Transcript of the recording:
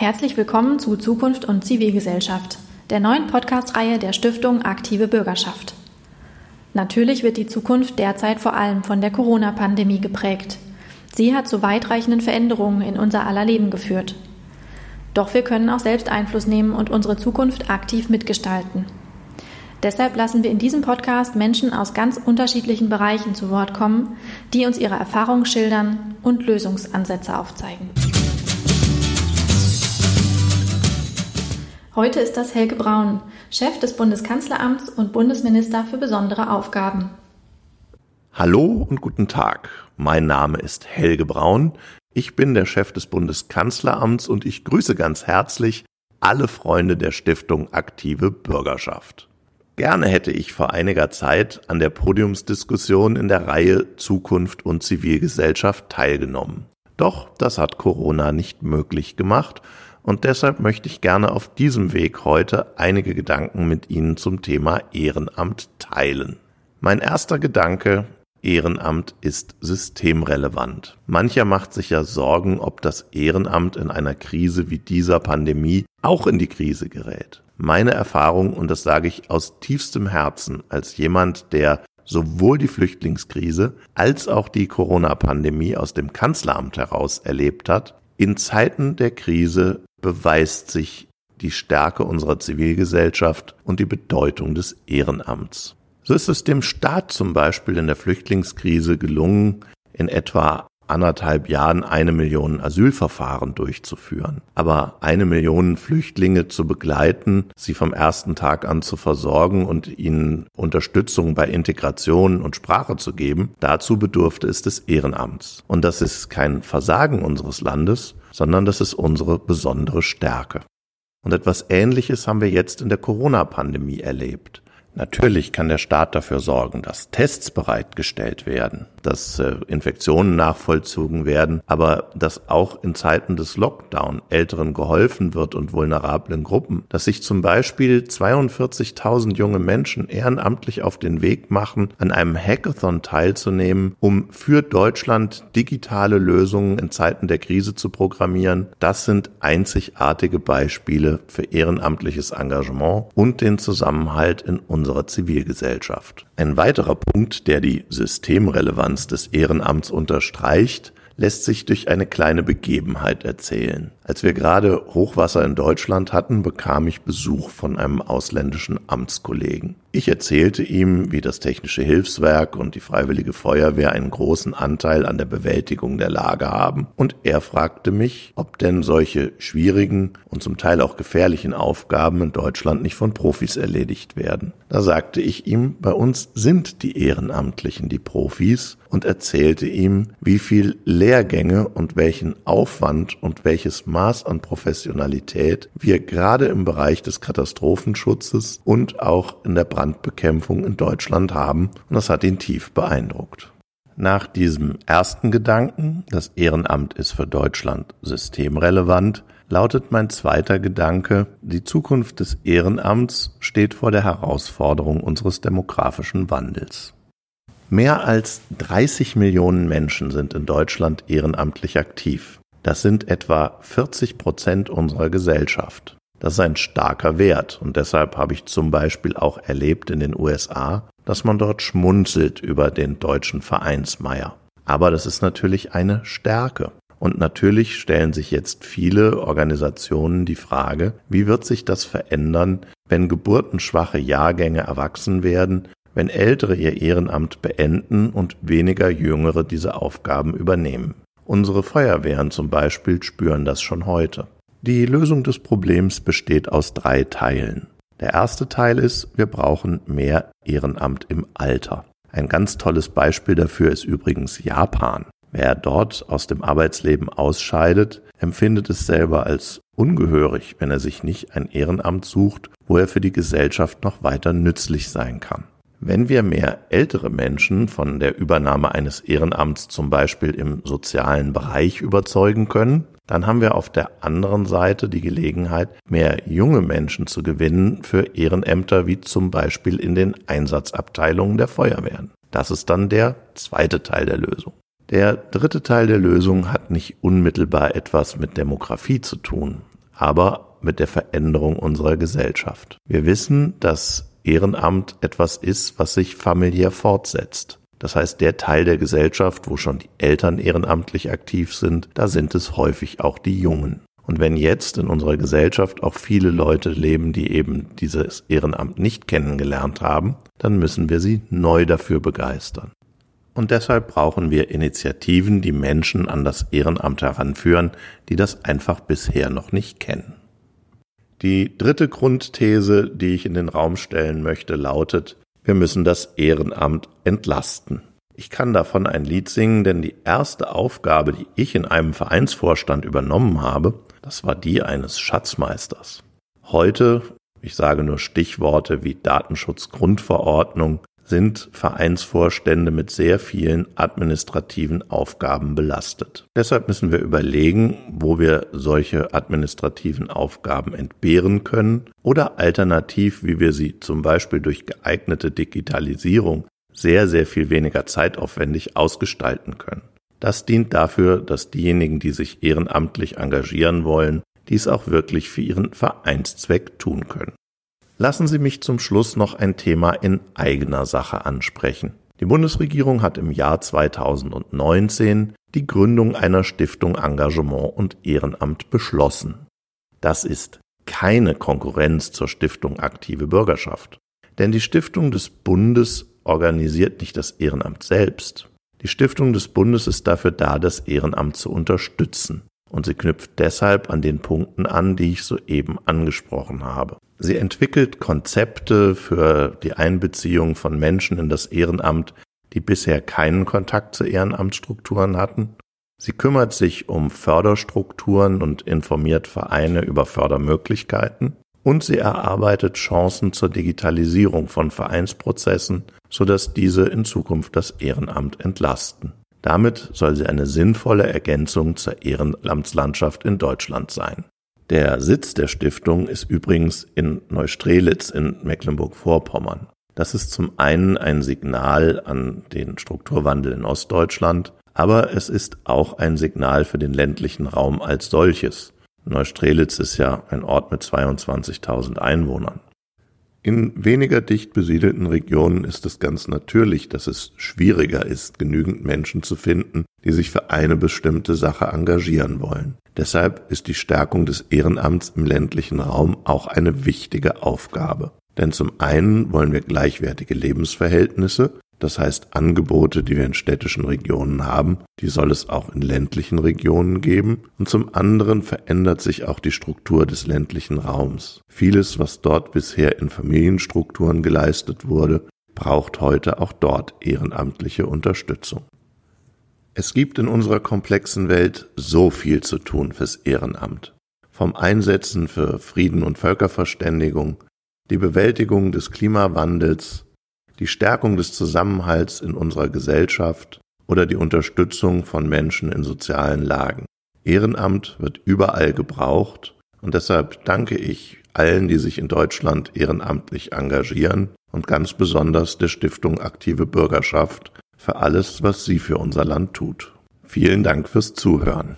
Herzlich willkommen zu Zukunft und Zivilgesellschaft, der neuen Podcast-Reihe der Stiftung Aktive Bürgerschaft. Natürlich wird die Zukunft derzeit vor allem von der Corona-Pandemie geprägt. Sie hat zu weitreichenden Veränderungen in unser aller Leben geführt. Doch wir können auch selbst Einfluss nehmen und unsere Zukunft aktiv mitgestalten. Deshalb lassen wir in diesem Podcast Menschen aus ganz unterschiedlichen Bereichen zu Wort kommen, die uns ihre Erfahrungen schildern und Lösungsansätze aufzeigen. Heute ist das Helge Braun, Chef des Bundeskanzleramts und Bundesminister für besondere Aufgaben. Hallo und guten Tag. Mein Name ist Helge Braun. Ich bin der Chef des Bundeskanzleramts und ich grüße ganz herzlich alle Freunde der Stiftung Aktive Bürgerschaft. Gerne hätte ich vor einiger Zeit an der Podiumsdiskussion in der Reihe Zukunft und Zivilgesellschaft teilgenommen. Doch das hat Corona nicht möglich gemacht und deshalb möchte ich gerne auf diesem Weg heute einige Gedanken mit Ihnen zum Thema Ehrenamt teilen. Mein erster Gedanke Ehrenamt ist systemrelevant. Mancher macht sich ja Sorgen, ob das Ehrenamt in einer Krise wie dieser Pandemie auch in die Krise gerät. Meine Erfahrung, und das sage ich aus tiefstem Herzen als jemand, der sowohl die Flüchtlingskrise als auch die Corona-Pandemie aus dem Kanzleramt heraus erlebt hat, in Zeiten der Krise beweist sich die Stärke unserer Zivilgesellschaft und die Bedeutung des Ehrenamts. So ist es dem Staat zum Beispiel in der Flüchtlingskrise gelungen, in etwa anderthalb Jahren eine Million Asylverfahren durchzuführen. Aber eine Million Flüchtlinge zu begleiten, sie vom ersten Tag an zu versorgen und ihnen Unterstützung bei Integration und Sprache zu geben, dazu bedurfte es des Ehrenamts. Und das ist kein Versagen unseres Landes, sondern das ist unsere besondere Stärke. Und etwas Ähnliches haben wir jetzt in der Corona-Pandemie erlebt. Natürlich kann der Staat dafür sorgen, dass Tests bereitgestellt werden, dass äh, Infektionen nachvollzogen werden, aber dass auch in Zeiten des Lockdown Älteren geholfen wird und vulnerablen Gruppen, dass sich zum Beispiel 42.000 junge Menschen ehrenamtlich auf den Weg machen, an einem Hackathon teilzunehmen, um für Deutschland digitale Lösungen in Zeiten der Krise zu programmieren. Das sind einzigartige Beispiele für ehrenamtliches Engagement und den Zusammenhalt in unserer Zivilgesellschaft. Ein weiterer Punkt, der die Systemrelevanz des Ehrenamts unterstreicht, lässt sich durch eine kleine Begebenheit erzählen. Als wir gerade Hochwasser in Deutschland hatten, bekam ich Besuch von einem ausländischen Amtskollegen. Ich erzählte ihm, wie das Technische Hilfswerk und die Freiwillige Feuerwehr einen großen Anteil an der Bewältigung der Lage haben, und er fragte mich, ob denn solche schwierigen und zum Teil auch gefährlichen Aufgaben in Deutschland nicht von Profis erledigt werden. Da sagte ich ihm, bei uns sind die Ehrenamtlichen die Profis und erzählte ihm, wie viel Lehrgänge und welchen Aufwand und welches Maß an Professionalität wir gerade im Bereich des Katastrophenschutzes und auch in der Brandbekämpfung in Deutschland haben und das hat ihn tief beeindruckt. Nach diesem ersten Gedanken, das Ehrenamt ist für Deutschland systemrelevant, lautet mein zweiter Gedanke, die Zukunft des Ehrenamts steht vor der Herausforderung unseres demografischen Wandels. Mehr als 30 Millionen Menschen sind in Deutschland ehrenamtlich aktiv. Das sind etwa 40 Prozent unserer Gesellschaft. Das ist ein starker Wert und deshalb habe ich zum Beispiel auch erlebt in den USA, dass man dort schmunzelt über den deutschen Vereinsmeier. Aber das ist natürlich eine Stärke. Und natürlich stellen sich jetzt viele Organisationen die Frage, wie wird sich das verändern, wenn geburtenschwache Jahrgänge erwachsen werden, wenn Ältere ihr Ehrenamt beenden und weniger Jüngere diese Aufgaben übernehmen. Unsere Feuerwehren zum Beispiel spüren das schon heute. Die Lösung des Problems besteht aus drei Teilen. Der erste Teil ist, wir brauchen mehr Ehrenamt im Alter. Ein ganz tolles Beispiel dafür ist übrigens Japan. Wer dort aus dem Arbeitsleben ausscheidet, empfindet es selber als ungehörig, wenn er sich nicht ein Ehrenamt sucht, wo er für die Gesellschaft noch weiter nützlich sein kann. Wenn wir mehr ältere Menschen von der Übernahme eines Ehrenamts zum Beispiel im sozialen Bereich überzeugen können, dann haben wir auf der anderen Seite die Gelegenheit, mehr junge Menschen zu gewinnen für Ehrenämter wie zum Beispiel in den Einsatzabteilungen der Feuerwehren. Das ist dann der zweite Teil der Lösung. Der dritte Teil der Lösung hat nicht unmittelbar etwas mit Demografie zu tun, aber mit der Veränderung unserer Gesellschaft. Wir wissen, dass Ehrenamt etwas ist, was sich familiär fortsetzt. Das heißt, der Teil der Gesellschaft, wo schon die Eltern ehrenamtlich aktiv sind, da sind es häufig auch die Jungen. Und wenn jetzt in unserer Gesellschaft auch viele Leute leben, die eben dieses Ehrenamt nicht kennengelernt haben, dann müssen wir sie neu dafür begeistern. Und deshalb brauchen wir Initiativen, die Menschen an das Ehrenamt heranführen, die das einfach bisher noch nicht kennen. Die dritte Grundthese, die ich in den Raum stellen möchte, lautet, wir müssen das Ehrenamt entlasten. Ich kann davon ein Lied singen, denn die erste Aufgabe, die ich in einem Vereinsvorstand übernommen habe, das war die eines Schatzmeisters. Heute, ich sage nur Stichworte wie Datenschutzgrundverordnung, sind Vereinsvorstände mit sehr vielen administrativen Aufgaben belastet. Deshalb müssen wir überlegen, wo wir solche administrativen Aufgaben entbehren können oder alternativ, wie wir sie zum Beispiel durch geeignete Digitalisierung sehr, sehr viel weniger zeitaufwendig ausgestalten können. Das dient dafür, dass diejenigen, die sich ehrenamtlich engagieren wollen, dies auch wirklich für ihren Vereinszweck tun können. Lassen Sie mich zum Schluss noch ein Thema in eigener Sache ansprechen. Die Bundesregierung hat im Jahr 2019 die Gründung einer Stiftung Engagement und Ehrenamt beschlossen. Das ist keine Konkurrenz zur Stiftung Aktive Bürgerschaft. Denn die Stiftung des Bundes organisiert nicht das Ehrenamt selbst. Die Stiftung des Bundes ist dafür da, das Ehrenamt zu unterstützen und sie knüpft deshalb an den Punkten an, die ich soeben angesprochen habe. Sie entwickelt Konzepte für die Einbeziehung von Menschen in das Ehrenamt, die bisher keinen Kontakt zu Ehrenamtsstrukturen hatten. Sie kümmert sich um Förderstrukturen und informiert Vereine über Fördermöglichkeiten. Und sie erarbeitet Chancen zur Digitalisierung von Vereinsprozessen, sodass diese in Zukunft das Ehrenamt entlasten. Damit soll sie eine sinnvolle Ergänzung zur Ehrenamtslandschaft in Deutschland sein. Der Sitz der Stiftung ist übrigens in Neustrelitz in Mecklenburg-Vorpommern. Das ist zum einen ein Signal an den Strukturwandel in Ostdeutschland, aber es ist auch ein Signal für den ländlichen Raum als solches. Neustrelitz ist ja ein Ort mit 22.000 Einwohnern. In weniger dicht besiedelten Regionen ist es ganz natürlich, dass es schwieriger ist, genügend Menschen zu finden, die sich für eine bestimmte Sache engagieren wollen. Deshalb ist die Stärkung des Ehrenamts im ländlichen Raum auch eine wichtige Aufgabe. Denn zum einen wollen wir gleichwertige Lebensverhältnisse, das heißt, Angebote, die wir in städtischen Regionen haben, die soll es auch in ländlichen Regionen geben. Und zum anderen verändert sich auch die Struktur des ländlichen Raums. Vieles, was dort bisher in Familienstrukturen geleistet wurde, braucht heute auch dort ehrenamtliche Unterstützung. Es gibt in unserer komplexen Welt so viel zu tun fürs Ehrenamt. Vom Einsetzen für Frieden und Völkerverständigung, die Bewältigung des Klimawandels, die Stärkung des Zusammenhalts in unserer Gesellschaft oder die Unterstützung von Menschen in sozialen Lagen. Ehrenamt wird überall gebraucht und deshalb danke ich allen, die sich in Deutschland ehrenamtlich engagieren und ganz besonders der Stiftung Aktive Bürgerschaft für alles, was sie für unser Land tut. Vielen Dank fürs Zuhören.